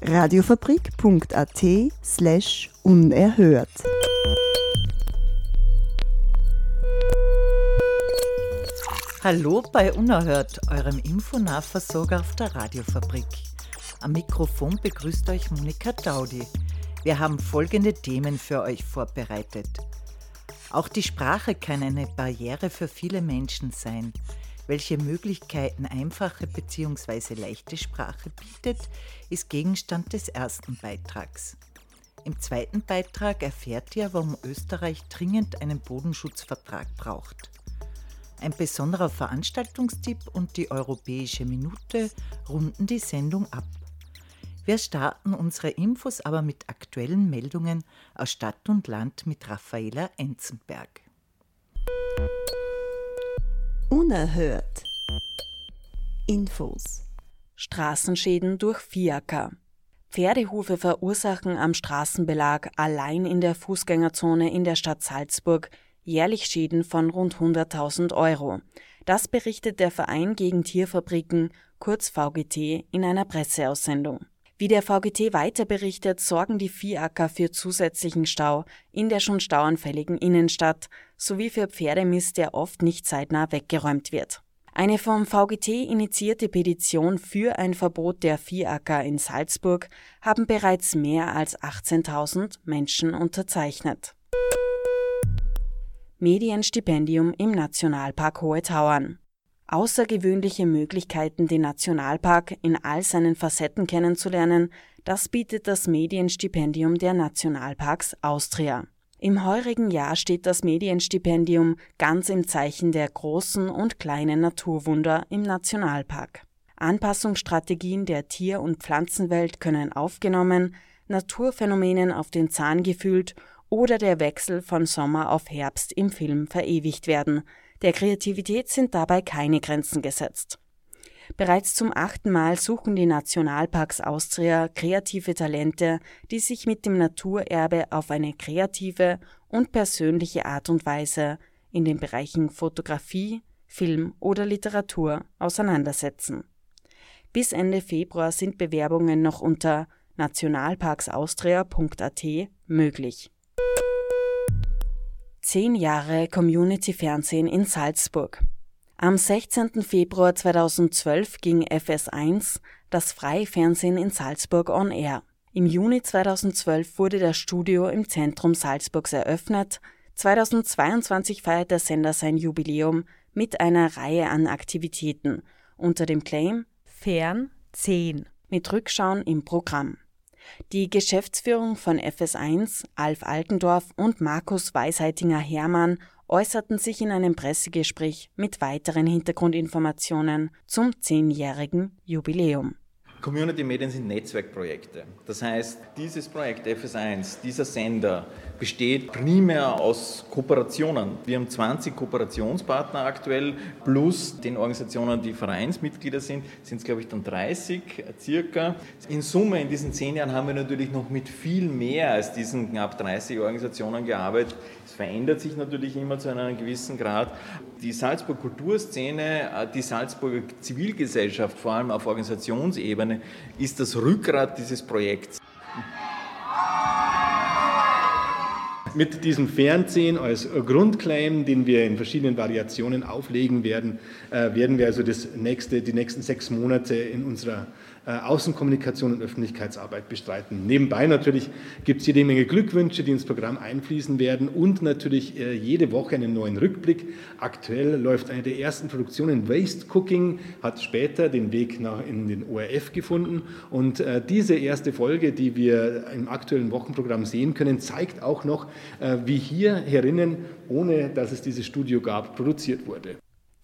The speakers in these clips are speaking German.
Radiofabrik.at slash unerhört. Hallo bei Unerhört, eurem Infonahversorger auf der Radiofabrik. Am Mikrofon begrüßt euch Monika Daudi. Wir haben folgende Themen für euch vorbereitet. Auch die Sprache kann eine Barriere für viele Menschen sein. Welche Möglichkeiten einfache bzw. leichte Sprache bietet, ist Gegenstand des ersten Beitrags. Im zweiten Beitrag erfährt ihr, warum Österreich dringend einen Bodenschutzvertrag braucht. Ein besonderer Veranstaltungstipp und die Europäische Minute runden die Sendung ab. Wir starten unsere Infos aber mit aktuellen Meldungen aus Stadt und Land mit Raffaela Enzenberg. Unerhört. Infos. Straßenschäden durch Fiaker. Pferdehufe verursachen am Straßenbelag allein in der Fußgängerzone in der Stadt Salzburg jährlich Schäden von rund 100.000 Euro. Das berichtet der Verein gegen Tierfabriken, kurz VGT, in einer Presseaussendung. Wie der VGT weiter berichtet, sorgen die Viehacker für zusätzlichen Stau in der schon stauanfälligen Innenstadt sowie für Pferdemist, der oft nicht zeitnah weggeräumt wird. Eine vom VGT initiierte Petition für ein Verbot der Viehacker in Salzburg haben bereits mehr als 18.000 Menschen unterzeichnet. Medienstipendium im Nationalpark Hohe Tauern außergewöhnliche Möglichkeiten, den Nationalpark in all seinen Facetten kennenzulernen, das bietet das Medienstipendium der Nationalparks Austria. Im heurigen Jahr steht das Medienstipendium ganz im Zeichen der großen und kleinen Naturwunder im Nationalpark. Anpassungsstrategien der Tier- und Pflanzenwelt können aufgenommen, Naturphänomenen auf den Zahn gefühlt oder der Wechsel von Sommer auf Herbst im Film verewigt werden, der Kreativität sind dabei keine Grenzen gesetzt. Bereits zum achten Mal suchen die Nationalparks Austria kreative Talente, die sich mit dem Naturerbe auf eine kreative und persönliche Art und Weise in den Bereichen Fotografie, Film oder Literatur auseinandersetzen. Bis Ende Februar sind Bewerbungen noch unter nationalparksaustria.at möglich. Zehn Jahre Community Fernsehen in Salzburg. Am 16. Februar 2012 ging FS1, das freie Fernsehen in Salzburg, on air. Im Juni 2012 wurde das Studio im Zentrum Salzburgs eröffnet. 2022 feiert der Sender sein Jubiläum mit einer Reihe an Aktivitäten unter dem Claim Fern 10 mit Rückschauen im Programm. Die Geschäftsführung von FS1, Alf Altendorf und Markus Weisheitinger-Hermann äußerten sich in einem Pressegespräch mit weiteren Hintergrundinformationen zum zehnjährigen Jubiläum. Community Medien sind Netzwerkprojekte. Das heißt, dieses Projekt FS1, dieser Sender, besteht primär aus Kooperationen. Wir haben 20 Kooperationspartner aktuell, plus den Organisationen, die Vereinsmitglieder sind, sind es, glaube ich, dann 30 circa. In Summe in diesen zehn Jahren haben wir natürlich noch mit viel mehr als diesen knapp 30 Organisationen gearbeitet. Es verändert sich natürlich immer zu einem gewissen Grad. Die Salzburg Kulturszene, die Salzburger Zivilgesellschaft, vor allem auf Organisationsebene, ist das Rückgrat dieses Projekts. Mit diesem Fernsehen als Grundclaim, den wir in verschiedenen Variationen auflegen werden, äh, werden wir also das nächste, die nächsten sechs Monate in unserer Außenkommunikation und Öffentlichkeitsarbeit bestreiten. Nebenbei natürlich gibt es jede Menge Glückwünsche, die ins Programm einfließen werden und natürlich äh, jede Woche einen neuen Rückblick. Aktuell läuft eine der ersten Produktionen, Waste Cooking, hat später den Weg nach in den ORF gefunden und äh, diese erste Folge, die wir im aktuellen Wochenprogramm sehen können, zeigt auch noch, wie hier herinnen, ohne dass es dieses Studio gab, produziert wurde.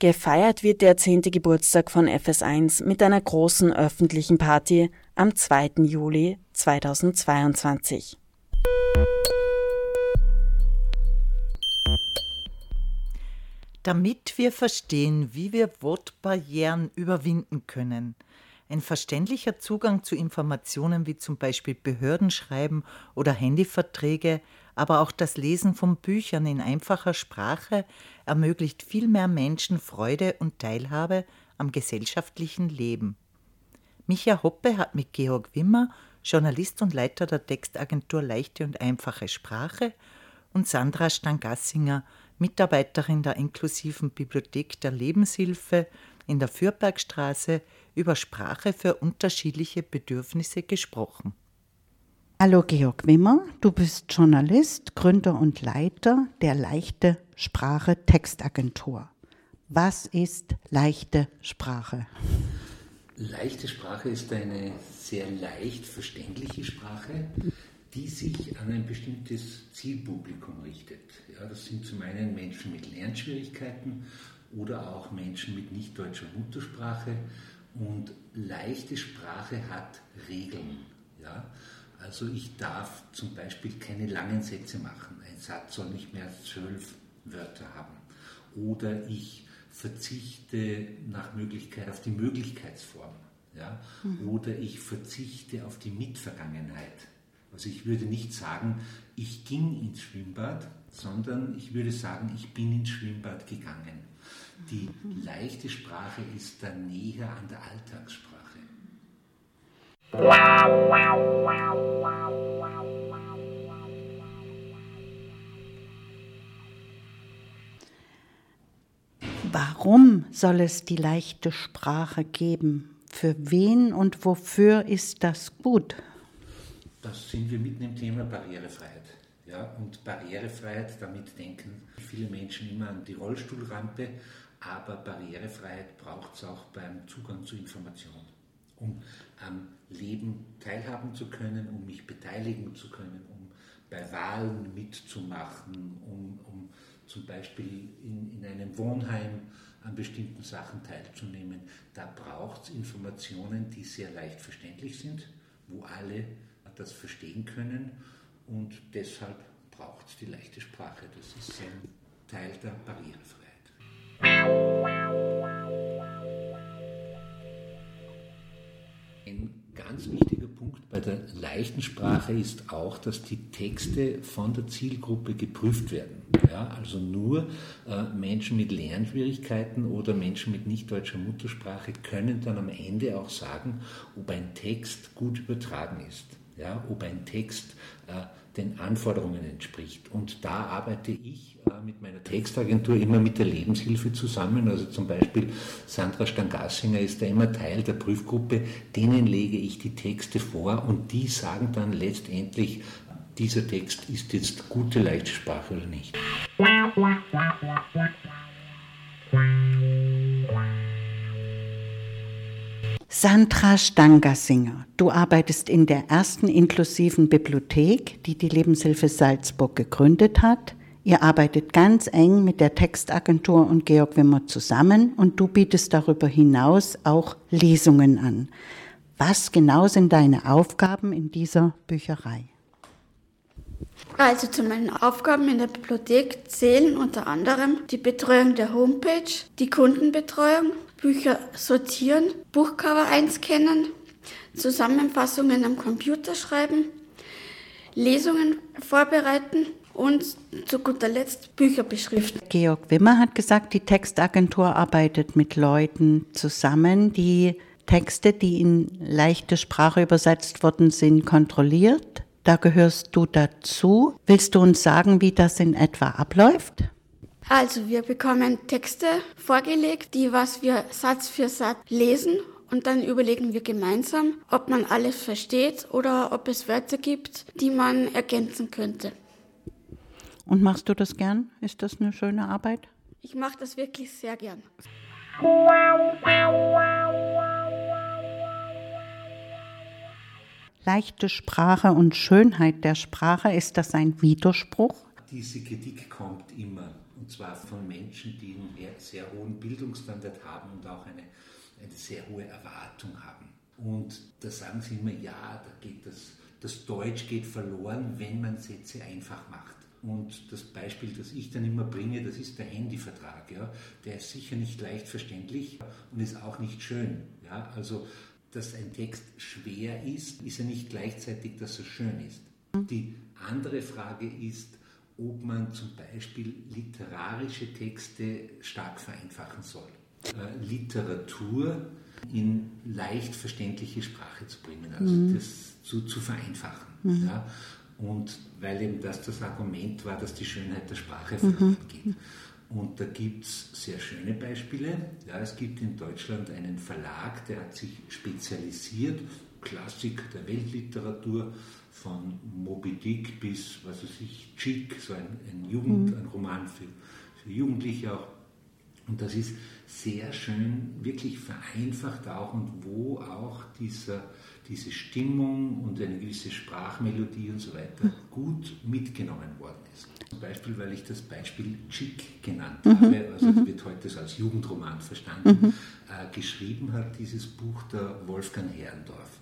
Gefeiert wird der 10. Geburtstag von FS1 mit einer großen öffentlichen Party am 2. Juli 2022. Damit wir verstehen, wie wir Wortbarrieren überwinden können, ein verständlicher Zugang zu Informationen wie zum Beispiel Behördenschreiben oder Handyverträge, aber auch das Lesen von Büchern in einfacher Sprache ermöglicht viel mehr Menschen Freude und Teilhabe am gesellschaftlichen Leben. Micha Hoppe hat mit Georg Wimmer, Journalist und Leiter der Textagentur Leichte und einfache Sprache, und Sandra Stangassinger, Mitarbeiterin der inklusiven Bibliothek der Lebenshilfe in der Fürbergstraße, über Sprache für unterschiedliche Bedürfnisse gesprochen. Hallo Georg Wimmer, du bist Journalist, Gründer und Leiter der Leichte Sprache Textagentur. Was ist leichte Sprache? Leichte Sprache ist eine sehr leicht verständliche Sprache, die sich an ein bestimmtes Zielpublikum richtet. Ja, das sind zum einen Menschen mit Lernschwierigkeiten oder auch Menschen mit nicht deutscher Muttersprache. Und leichte Sprache hat Regeln. Ja? Also ich darf zum Beispiel keine langen Sätze machen. Ein Satz soll nicht mehr als zwölf Wörter haben. Oder ich verzichte nach Möglichkeit auf die Möglichkeitsform. Ja? Mhm. Oder ich verzichte auf die Mitvergangenheit. Also ich würde nicht sagen, ich ging ins Schwimmbad, sondern ich würde sagen, ich bin ins Schwimmbad gegangen. Die mhm. leichte Sprache ist dann näher an der Alltagssprache. Warum soll es die leichte Sprache geben? Für wen und wofür ist das gut? Das sind wir mitten im Thema Barrierefreiheit. Ja, und Barrierefreiheit, damit denken viele Menschen immer an die Rollstuhlrampe, aber Barrierefreiheit braucht es auch beim Zugang zu Informationen. Um am Leben teilhaben zu können, um mich beteiligen zu können, um bei Wahlen mitzumachen, um, um zum Beispiel in, in einem Wohnheim an bestimmten Sachen teilzunehmen. Da braucht es Informationen, die sehr leicht verständlich sind, wo alle das verstehen können und deshalb braucht es die leichte Sprache. Das ist ein Teil der Barrierefreiheit. Ganz wichtiger Punkt bei der leichten Sprache ist auch, dass die Texte von der Zielgruppe geprüft werden. Ja, also nur äh, Menschen mit Lernschwierigkeiten oder Menschen mit nicht deutscher Muttersprache können dann am Ende auch sagen, ob ein Text gut übertragen ist ja, ob ein Text äh, den Anforderungen entspricht. Und da arbeite ich äh, mit meiner Textagentur immer mit der Lebenshilfe zusammen. Also zum Beispiel Sandra Stangassinger ist da immer Teil der Prüfgruppe. Denen lege ich die Texte vor und die sagen dann letztendlich, dieser Text ist jetzt gute Leichtsprache oder nicht. Sandra Stangersinger, du arbeitest in der ersten inklusiven Bibliothek, die die Lebenshilfe Salzburg gegründet hat. Ihr arbeitet ganz eng mit der Textagentur und Georg Wimmer zusammen und du bietest darüber hinaus auch Lesungen an. Was genau sind deine Aufgaben in dieser Bücherei? Also zu meinen Aufgaben in der Bibliothek zählen unter anderem die Betreuung der Homepage, die Kundenbetreuung, Bücher sortieren, Buchcover einscannen, Zusammenfassungen am Computer schreiben, Lesungen vorbereiten und zu guter Letzt Bücher beschriften. Georg Wimmer hat gesagt, die Textagentur arbeitet mit Leuten zusammen, die Texte, die in leichte Sprache übersetzt worden sind, kontrolliert. Da gehörst du dazu. Willst du uns sagen, wie das in etwa abläuft? Also wir bekommen Texte vorgelegt, die was wir Satz für Satz lesen und dann überlegen wir gemeinsam, ob man alles versteht oder ob es Wörter gibt, die man ergänzen könnte. Und machst du das gern? Ist das eine schöne Arbeit? Ich mache das wirklich sehr gern. Leichte Sprache und Schönheit der Sprache, ist das ein Widerspruch? Diese Kritik kommt immer und zwar von Menschen, die einen sehr hohen Bildungsstandard haben und auch eine, eine sehr hohe Erwartung haben. Und da sagen sie immer, ja, da geht das, das Deutsch geht verloren, wenn man Sätze einfach macht. Und das Beispiel, das ich dann immer bringe, das ist der Handyvertrag. Ja? Der ist sicher nicht leicht verständlich und ist auch nicht schön. Ja? Also, dass ein Text schwer ist, ist ja nicht gleichzeitig, dass er schön ist. Die andere Frage ist, ob man zum Beispiel literarische Texte stark vereinfachen soll. Äh, Literatur in leicht verständliche Sprache zu bringen, also mhm. das zu, zu vereinfachen. Mhm. Ja? Und weil eben das das Argument war, dass die Schönheit der Sprache verloren mhm. geht. Und da gibt es sehr schöne Beispiele. Ja, es gibt in Deutschland einen Verlag, der hat sich spezialisiert, Klassik der Weltliteratur, von Moby Dick bis, was weiß ich, Chick, so ein, ein Jugend, mhm. ein Roman für, für Jugendliche auch. Und das ist sehr schön, wirklich vereinfacht auch und wo auch dieser, diese Stimmung und eine gewisse Sprachmelodie und so weiter gut mitgenommen worden ist. Zum Beispiel, weil ich das Beispiel Chick genannt mhm. habe, also mhm. wird heute als Jugendroman verstanden, mhm. äh, geschrieben hat dieses Buch der Wolfgang Herrendorf.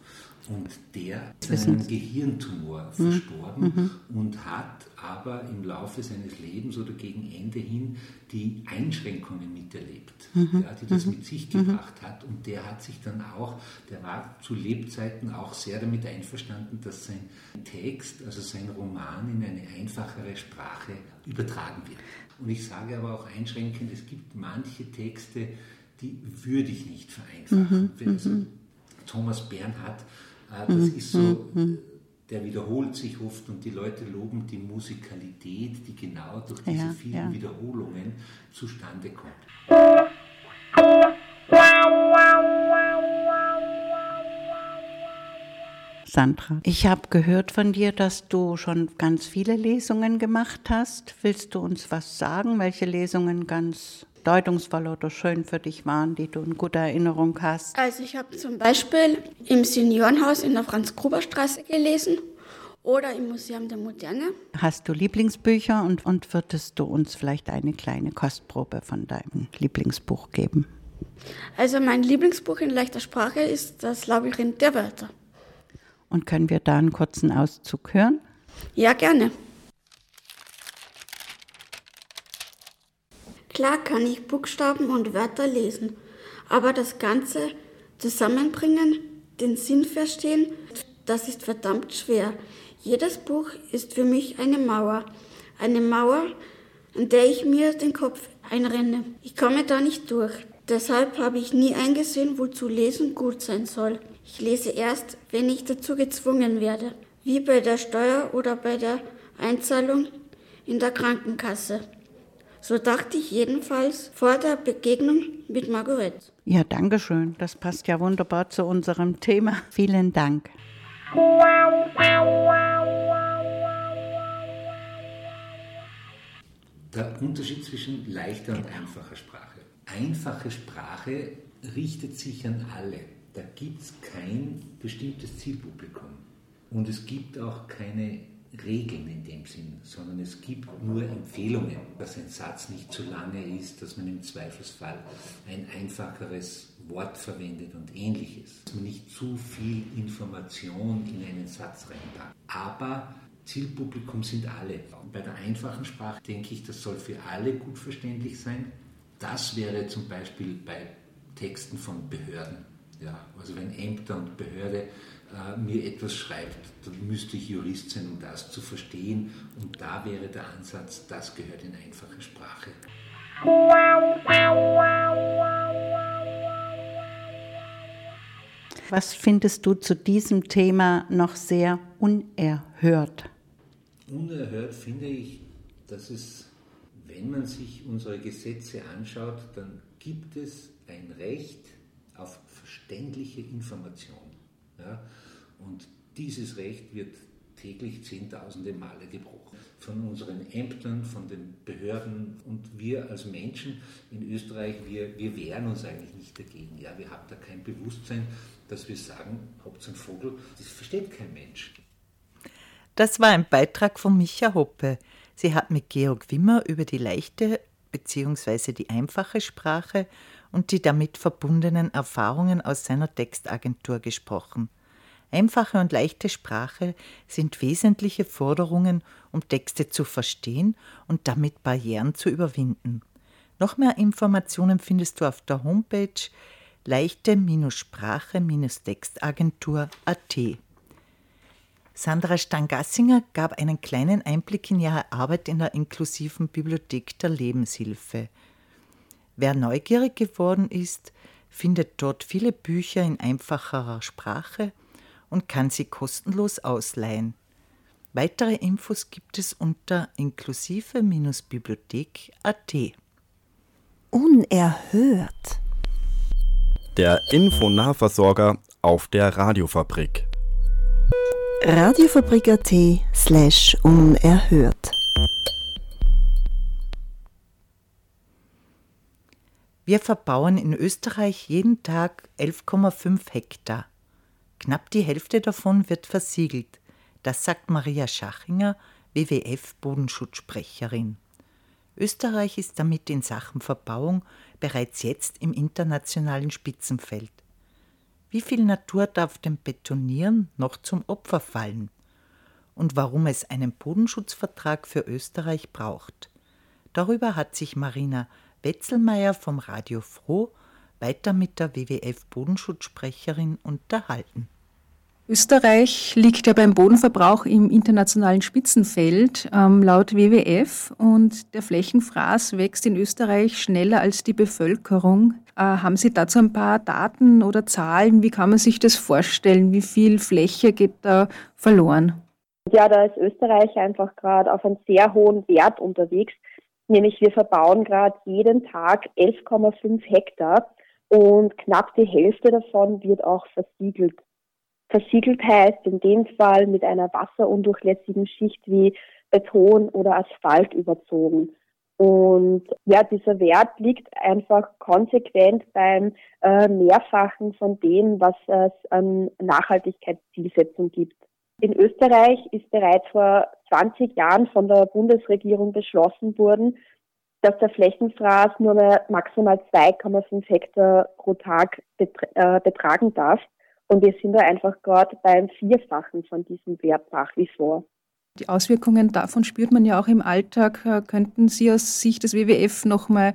Und der ist an einem Gehirntumor mhm. verstorben mhm. und hat aber im Laufe seines Lebens oder gegen Ende hin die Einschränkungen miterlebt, mhm. ja, die das mhm. mit sich mhm. gebracht hat. Und der hat sich dann auch, der war zu Lebzeiten auch sehr damit einverstanden, dass sein Text, also sein Roman in eine einfachere Sprache übertragen wird. Und ich sage aber auch einschränkend, es gibt manche Texte, die würde ich nicht vereinfachen. Mhm. Also Thomas Bernhard Ah, das mhm. ist so, mhm. der wiederholt sich oft und die Leute loben die Musikalität, die genau durch diese ja, vielen ja. Wiederholungen zustande kommt. Sandra, ich habe gehört von dir, dass du schon ganz viele Lesungen gemacht hast. Willst du uns was sagen, welche Lesungen ganz bedeutungsvoll oder schön für dich waren, die du in guter Erinnerung hast? Also ich habe zum Beispiel im Seniorenhaus in der Franz-Gruber-Straße gelesen oder im Museum der Moderne. Hast du Lieblingsbücher und, und würdest du uns vielleicht eine kleine Kostprobe von deinem Lieblingsbuch geben? Also mein Lieblingsbuch in leichter Sprache ist Das Labyrinth der Wörter. Und können wir da einen kurzen Auszug hören? Ja, gerne. Klar kann ich Buchstaben und Wörter lesen, aber das Ganze zusammenbringen, den Sinn verstehen, das ist verdammt schwer. Jedes Buch ist für mich eine Mauer, eine Mauer, an der ich mir den Kopf einrenne. Ich komme da nicht durch. Deshalb habe ich nie eingesehen, wozu Lesen gut sein soll. Ich lese erst, wenn ich dazu gezwungen werde, wie bei der Steuer oder bei der Einzahlung in der Krankenkasse. So dachte ich jedenfalls vor der Begegnung mit Marguerite. Ja, danke schön. Das passt ja wunderbar zu unserem Thema. Vielen Dank. Der Unterschied zwischen leichter und einfacher Sprache. Einfache Sprache richtet sich an alle. Da gibt es kein bestimmtes Zielpublikum. Und es gibt auch keine Regeln in dem Sinn, sondern es gibt nur Empfehlungen, dass ein Satz nicht zu lange ist, dass man im Zweifelsfall ein einfacheres Wort verwendet und ähnliches. Dass man nicht zu viel Information in einen Satz reinpackt. Aber Zielpublikum sind alle. Bei der einfachen Sprache denke ich, das soll für alle gut verständlich sein. Das wäre zum Beispiel bei Texten von Behörden. Ja, also wenn Ämter und Behörde äh, mir etwas schreibt, dann müsste ich Jurist sein, um das zu verstehen. Und da wäre der Ansatz, das gehört in einfache Sprache. Was findest du zu diesem Thema noch sehr unerhört? Unerhört finde ich, dass es, wenn man sich unsere Gesetze anschaut, dann gibt es ein Recht auf verständliche Information. Ja? Und dieses Recht wird täglich zehntausende Male gebrochen. Von unseren Ämtern, von den Behörden und wir als Menschen in Österreich, wir, wir wehren uns eigentlich nicht dagegen. Ja, wir haben da kein Bewusstsein, dass wir sagen, ein Vogel, das versteht kein Mensch. Das war ein Beitrag von Micha Hoppe. Sie hat mit Georg Wimmer über die leichte bzw. die einfache Sprache und die damit verbundenen Erfahrungen aus seiner Textagentur gesprochen. Einfache und leichte Sprache sind wesentliche Forderungen, um Texte zu verstehen und damit Barrieren zu überwinden. Noch mehr Informationen findest du auf der Homepage leichte-sprache-textagentur.at. Sandra Stangassinger gab einen kleinen Einblick in ihre Arbeit in der inklusiven Bibliothek der Lebenshilfe. Wer neugierig geworden ist, findet dort viele Bücher in einfacherer Sprache und kann sie kostenlos ausleihen. Weitere Infos gibt es unter inklusive-bibliothek.at. Unerhört. Der Infonahversorger auf der Radiofabrik. Radiofabrik.at slash unerhört. Wir verbauen in Österreich jeden Tag 11,5 Hektar. Knapp die Hälfte davon wird versiegelt. Das sagt Maria Schachinger, WWF-Bodenschutzsprecherin. Österreich ist damit in Sachen Verbauung bereits jetzt im internationalen Spitzenfeld. Wie viel Natur darf dem Betonieren noch zum Opfer fallen? Und warum es einen Bodenschutzvertrag für Österreich braucht? Darüber hat sich Marina Wetzelmeier vom Radio Froh weiter mit der WWF-Bodenschutzsprecherin unterhalten. Österreich liegt ja beim Bodenverbrauch im internationalen Spitzenfeld ähm, laut WWF und der Flächenfraß wächst in Österreich schneller als die Bevölkerung. Äh, haben Sie dazu ein paar Daten oder Zahlen? Wie kann man sich das vorstellen? Wie viel Fläche geht da verloren? Ja, da ist Österreich einfach gerade auf einem sehr hohen Wert unterwegs. Nämlich wir verbauen gerade jeden Tag 11,5 Hektar und knapp die Hälfte davon wird auch versiegelt. Versiegelt heißt in dem Fall mit einer wasserundurchlässigen Schicht wie Beton oder Asphalt überzogen. Und ja, dieser Wert liegt einfach konsequent beim äh, Mehrfachen von dem, was es an Nachhaltigkeitszielsetzung gibt. In Österreich ist bereits vor 20 Jahren von der Bundesregierung beschlossen worden, dass der Flächenfraß nur mehr maximal 2,5 Hektar pro Tag äh, betragen darf. Und wir sind da einfach gerade beim Vierfachen von diesem Wert nach wie vor. Die Auswirkungen davon spürt man ja auch im Alltag. Äh, könnten Sie aus Sicht des WWF nochmal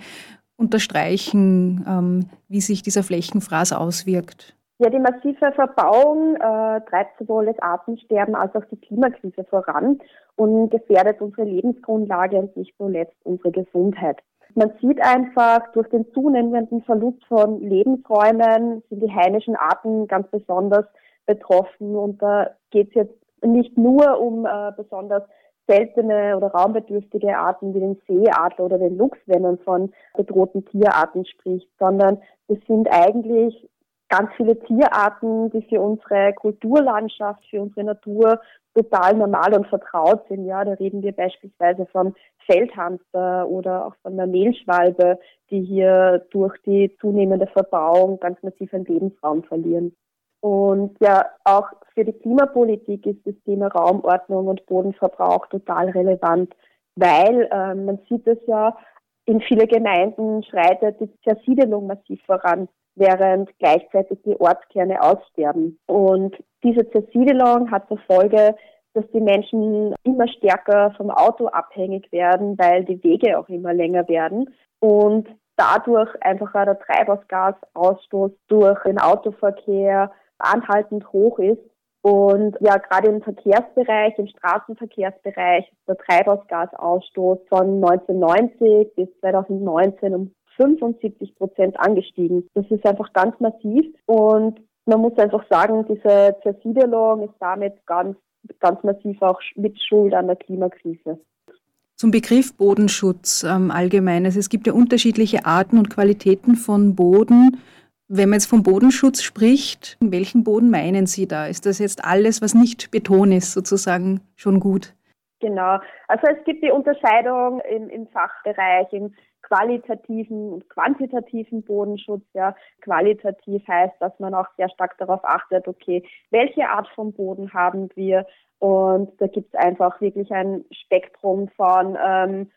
unterstreichen, ähm, wie sich dieser Flächenfraß auswirkt? Ja, die massive Verbauung äh, treibt sowohl das Artensterben als auch die Klimakrise voran und gefährdet unsere Lebensgrundlage und nicht zuletzt unsere Gesundheit. Man sieht einfach, durch den zunehmenden Verlust von Lebensräumen sind die heimischen Arten ganz besonders betroffen. Und da geht es jetzt nicht nur um äh, besonders seltene oder raumbedürftige Arten wie den Seeadler oder den Luchs, wenn man von bedrohten Tierarten spricht, sondern es sind eigentlich ganz viele Tierarten, die für unsere Kulturlandschaft, für unsere Natur total normal und vertraut sind. Ja, da reden wir beispielsweise von Feldhamster oder auch von der Mehlschwalbe, die hier durch die zunehmende Verbauung ganz massiv an Lebensraum verlieren. Und ja, auch für die Klimapolitik ist das Thema Raumordnung und Bodenverbrauch total relevant, weil äh, man sieht es ja, in viele Gemeinden schreitet die Zersiedelung massiv voran während gleichzeitig die Ortskerne aussterben. Und diese Zersiedelung hat zur Folge, dass die Menschen immer stärker vom Auto abhängig werden, weil die Wege auch immer länger werden und dadurch einfach auch der Treibhausgasausstoß durch den Autoverkehr anhaltend hoch ist. Und ja, gerade im Verkehrsbereich, im Straßenverkehrsbereich, der Treibhausgasausstoß von 1990 bis 2019 um 75 Prozent angestiegen. Das ist einfach ganz massiv und man muss einfach sagen, diese Zersiedelung ist damit ganz, ganz massiv auch mit Schuld an der Klimakrise. Zum Begriff Bodenschutz ähm, allgemeines. Es gibt ja unterschiedliche Arten und Qualitäten von Boden. Wenn man jetzt vom Bodenschutz spricht, welchen Boden meinen Sie da? Ist das jetzt alles, was nicht Beton ist, sozusagen schon gut? Genau. Also es gibt die Unterscheidung im, im Fachbereich, im qualitativen und quantitativen Bodenschutz. Ja. Qualitativ heißt, dass man auch sehr stark darauf achtet, okay, welche Art von Boden haben wir? Und da gibt es einfach wirklich ein Spektrum von ähm,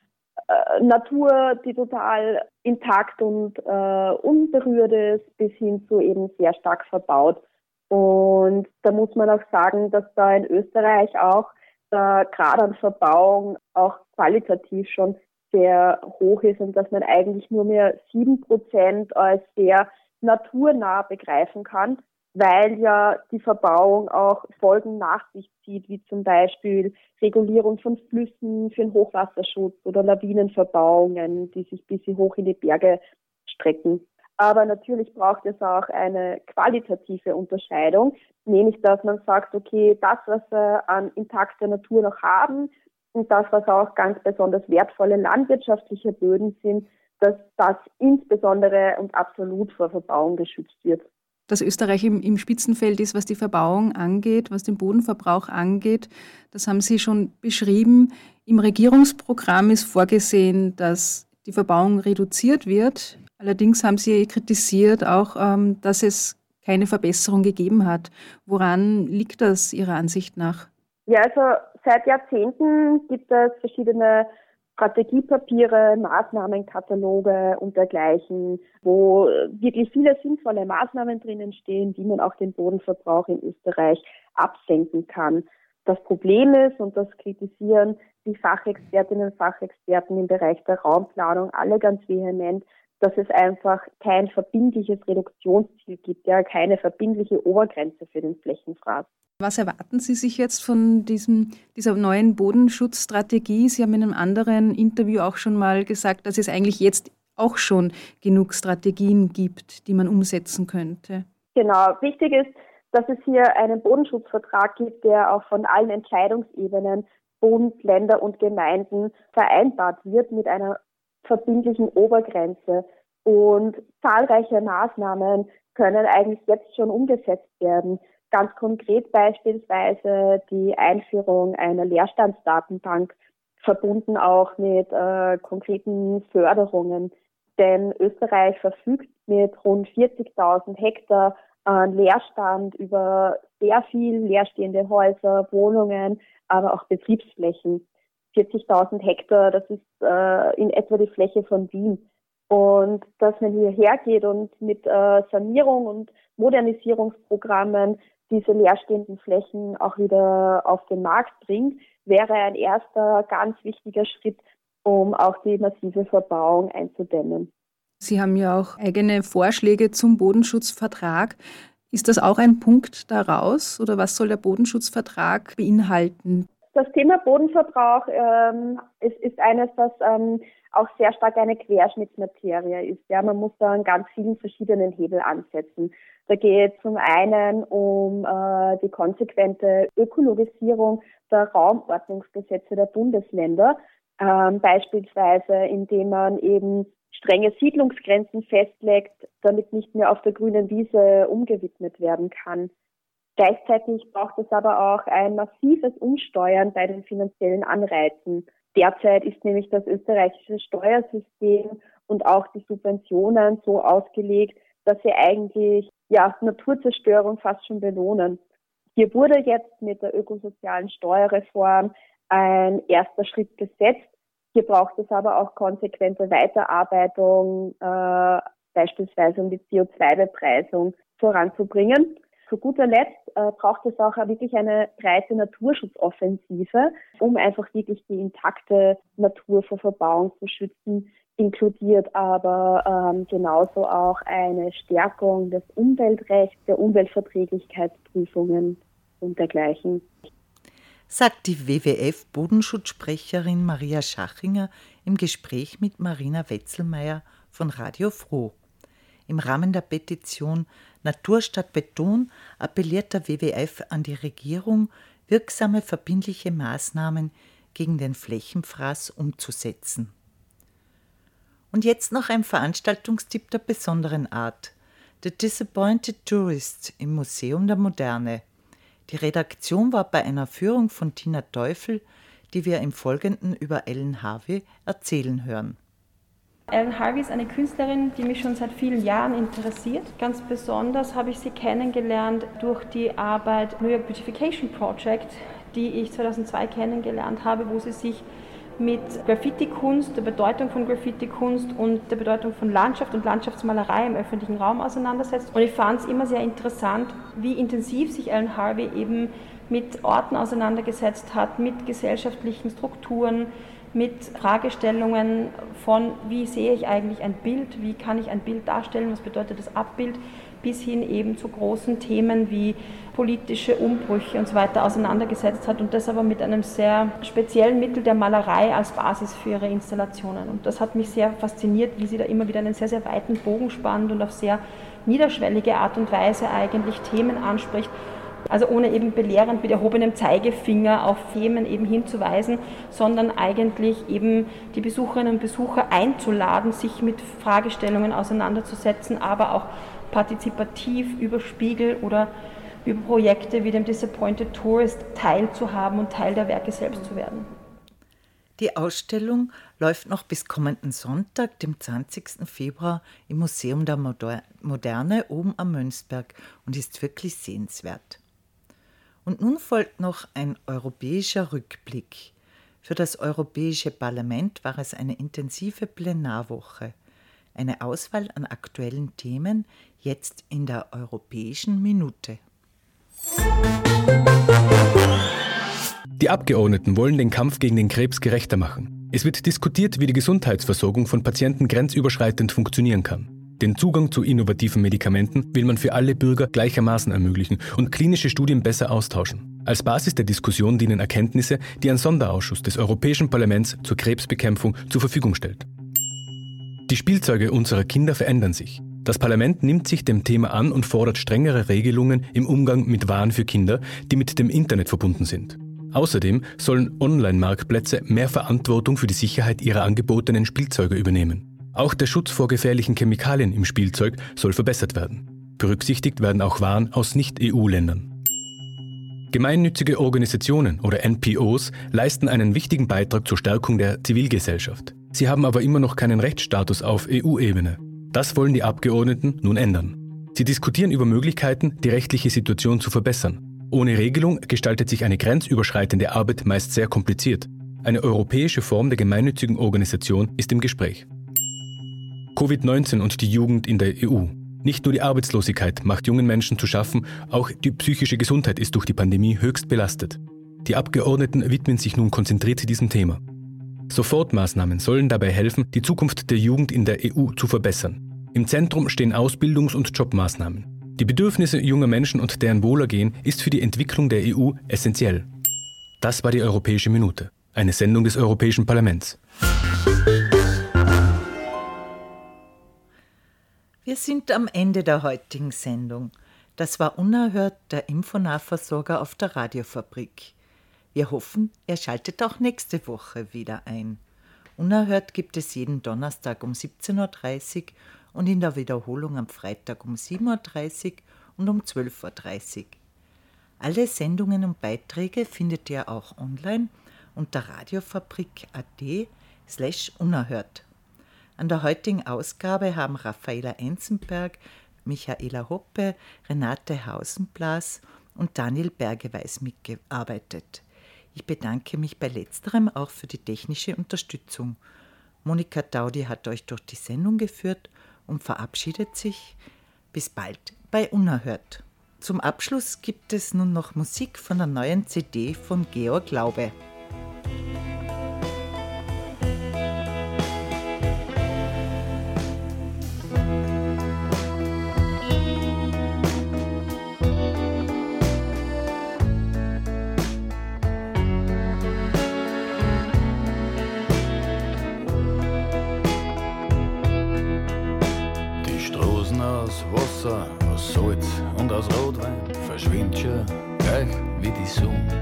äh, Natur, die total intakt und äh, unberührt ist, bis hin zu eben sehr stark verbaut. Und da muss man auch sagen, dass da in Österreich auch der Grad an Verbauung auch qualitativ schon sehr hoch ist und dass man eigentlich nur mehr sieben Prozent als sehr naturnah begreifen kann, weil ja die Verbauung auch Folgen nach sich zieht, wie zum Beispiel Regulierung von Flüssen für den Hochwasserschutz oder Lawinenverbauungen, die sich bis hoch in die Berge strecken. Aber natürlich braucht es auch eine qualitative Unterscheidung, nämlich dass man sagt, okay, das, was wir an intakter Natur noch haben und das, was auch ganz besonders wertvolle landwirtschaftliche Böden sind, dass das insbesondere und absolut vor Verbauung geschützt wird. Dass Österreich im, im Spitzenfeld ist, was die Verbauung angeht, was den Bodenverbrauch angeht, das haben Sie schon beschrieben. Im Regierungsprogramm ist vorgesehen, dass die Verbauung reduziert wird. Allerdings haben Sie kritisiert auch, ähm, dass es keine Verbesserung gegeben hat. Woran liegt das Ihrer Ansicht nach? Ja, also seit Jahrzehnten gibt es verschiedene Strategiepapiere, Maßnahmenkataloge und dergleichen, wo wirklich viele sinnvolle Maßnahmen drinnen stehen, wie man auch den Bodenverbrauch in Österreich absenken kann. Das Problem ist, und das kritisieren die Fachexpertinnen und Fachexperten im Bereich der Raumplanung alle ganz vehement, dass es einfach kein verbindliches Reduktionsziel gibt, ja, keine verbindliche Obergrenze für den Flächenfraß. Was erwarten Sie sich jetzt von diesem, dieser neuen Bodenschutzstrategie? Sie haben in einem anderen Interview auch schon mal gesagt, dass es eigentlich jetzt auch schon genug Strategien gibt, die man umsetzen könnte. Genau. Wichtig ist, dass es hier einen Bodenschutzvertrag gibt, der auch von allen Entscheidungsebenen, Bund, Länder und Gemeinden vereinbart wird mit einer verbindlichen Obergrenze. Und zahlreiche Maßnahmen können eigentlich jetzt schon umgesetzt werden. Ganz konkret beispielsweise die Einführung einer Leerstandsdatenbank, verbunden auch mit äh, konkreten Förderungen. Denn Österreich verfügt mit rund 40.000 Hektar an Leerstand über sehr viel leerstehende Häuser, Wohnungen, aber auch Betriebsflächen. 40.000 Hektar, das ist äh, in etwa die Fläche von Wien. Und dass man hierher geht und mit äh, Sanierung und Modernisierungsprogrammen diese leerstehenden Flächen auch wieder auf den Markt bringt, wäre ein erster ganz wichtiger Schritt, um auch die massive Verbauung einzudämmen. Sie haben ja auch eigene Vorschläge zum Bodenschutzvertrag. Ist das auch ein Punkt daraus oder was soll der Bodenschutzvertrag beinhalten? Das Thema Bodenverbrauch ähm, ist, ist eines, das ähm, auch sehr stark eine Querschnittsmaterie ist. Ja, man muss da an ganz vielen verschiedenen Hebel ansetzen. Da geht es zum einen um äh, die konsequente Ökologisierung der Raumordnungsgesetze der Bundesländer, ähm, beispielsweise indem man eben strenge Siedlungsgrenzen festlegt, damit nicht mehr auf der grünen Wiese umgewidmet werden kann. Gleichzeitig braucht es aber auch ein massives Umsteuern bei den finanziellen Anreizen. Derzeit ist nämlich das österreichische Steuersystem und auch die Subventionen so ausgelegt, dass sie eigentlich ja, Naturzerstörung fast schon belohnen. Hier wurde jetzt mit der ökosozialen Steuerreform ein erster Schritt gesetzt. Hier braucht es aber auch konsequente Weiterarbeitung, äh, beispielsweise um die CO2-Bepreisung voranzubringen. Zu guter Letzt äh, braucht es auch wirklich eine breite Naturschutzoffensive, um einfach wirklich die intakte Natur vor Verbauung zu schützen, inkludiert aber ähm, genauso auch eine Stärkung des Umweltrechts, der Umweltverträglichkeitsprüfungen und dergleichen. Sagt die WWF-Bodenschutzsprecherin Maria Schachinger im Gespräch mit Marina Wetzelmeier von Radio Froh. Im Rahmen der Petition Natur statt Beton appelliert der WWF an die Regierung, wirksame verbindliche Maßnahmen gegen den Flächenfraß umzusetzen. Und jetzt noch ein Veranstaltungstipp der besonderen Art. The Disappointed Tourist im Museum der Moderne. Die Redaktion war bei einer Führung von Tina Teufel, die wir im Folgenden über Ellen Harvey erzählen hören. Ellen Harvey ist eine Künstlerin, die mich schon seit vielen Jahren interessiert. Ganz besonders habe ich sie kennengelernt durch die Arbeit New York Beautification Project, die ich 2002 kennengelernt habe, wo sie sich mit Graffiti-Kunst, der Bedeutung von Graffiti-Kunst und der Bedeutung von Landschaft und Landschaftsmalerei im öffentlichen Raum auseinandersetzt. Und ich fand es immer sehr interessant, wie intensiv sich Alan Harvey eben mit Orten auseinandergesetzt hat, mit gesellschaftlichen Strukturen, mit Fragestellungen von, wie sehe ich eigentlich ein Bild, wie kann ich ein Bild darstellen, was bedeutet das Abbild, bis hin eben zu großen Themen wie politische Umbrüche und so weiter auseinandergesetzt hat und das aber mit einem sehr speziellen Mittel der Malerei als Basis für ihre Installationen. Und das hat mich sehr fasziniert, wie sie da immer wieder einen sehr, sehr weiten Bogen spannt und auf sehr niederschwellige Art und Weise eigentlich Themen anspricht, also ohne eben belehrend mit erhobenem Zeigefinger auf Themen eben hinzuweisen, sondern eigentlich eben die Besucherinnen und Besucher einzuladen, sich mit Fragestellungen auseinanderzusetzen, aber auch partizipativ über Spiegel oder über Projekte wie dem Disappointed Tourist teilzuhaben und Teil der Werke selbst zu werden. Die Ausstellung läuft noch bis kommenden Sonntag, dem 20. Februar, im Museum der Moderne oben am Mönchsberg und ist wirklich sehenswert. Und nun folgt noch ein europäischer Rückblick. Für das Europäische Parlament war es eine intensive Plenarwoche. Eine Auswahl an aktuellen Themen jetzt in der Europäischen Minute. Die Abgeordneten wollen den Kampf gegen den Krebs gerechter machen. Es wird diskutiert, wie die Gesundheitsversorgung von Patienten grenzüberschreitend funktionieren kann. Den Zugang zu innovativen Medikamenten will man für alle Bürger gleichermaßen ermöglichen und klinische Studien besser austauschen. Als Basis der Diskussion dienen Erkenntnisse, die ein Sonderausschuss des Europäischen Parlaments zur Krebsbekämpfung zur Verfügung stellt. Die Spielzeuge unserer Kinder verändern sich. Das Parlament nimmt sich dem Thema an und fordert strengere Regelungen im Umgang mit Waren für Kinder, die mit dem Internet verbunden sind. Außerdem sollen Online-Marktplätze mehr Verantwortung für die Sicherheit ihrer angebotenen Spielzeuge übernehmen. Auch der Schutz vor gefährlichen Chemikalien im Spielzeug soll verbessert werden. Berücksichtigt werden auch Waren aus Nicht-EU-Ländern. Gemeinnützige Organisationen oder NPOs leisten einen wichtigen Beitrag zur Stärkung der Zivilgesellschaft. Sie haben aber immer noch keinen Rechtsstatus auf EU-Ebene. Das wollen die Abgeordneten nun ändern. Sie diskutieren über Möglichkeiten, die rechtliche Situation zu verbessern. Ohne Regelung gestaltet sich eine grenzüberschreitende Arbeit meist sehr kompliziert. Eine europäische Form der gemeinnützigen Organisation ist im Gespräch. Covid-19 und die Jugend in der EU. Nicht nur die Arbeitslosigkeit macht jungen Menschen zu schaffen, auch die psychische Gesundheit ist durch die Pandemie höchst belastet. Die Abgeordneten widmen sich nun konzentriert diesem Thema. Sofortmaßnahmen sollen dabei helfen, die Zukunft der Jugend in der EU zu verbessern. Im Zentrum stehen Ausbildungs- und Jobmaßnahmen. Die Bedürfnisse junger Menschen und deren Wohlergehen ist für die Entwicklung der EU essentiell. Das war die Europäische Minute, eine Sendung des Europäischen Parlaments. Wir sind am Ende der heutigen Sendung. Das war unerhört der Infonahversorger auf der Radiofabrik. Wir hoffen, ihr schaltet auch nächste Woche wieder ein. Unerhört gibt es jeden Donnerstag um 17.30 Uhr und in der Wiederholung am Freitag um 7.30 Uhr und um 12.30 Uhr. Alle Sendungen und Beiträge findet ihr auch online unter radiofabrik.at slash unerhört. An der heutigen Ausgabe haben Raffaela Enzenberg, Michaela Hoppe, Renate Hausenblas und Daniel Bergeweis mitgearbeitet. Ich bedanke mich bei letzterem auch für die technische Unterstützung. Monika Daudi hat euch durch die Sendung geführt und verabschiedet sich. Bis bald bei Unerhört. Zum Abschluss gibt es nun noch Musik von der neuen CD von Georg Laube. soon.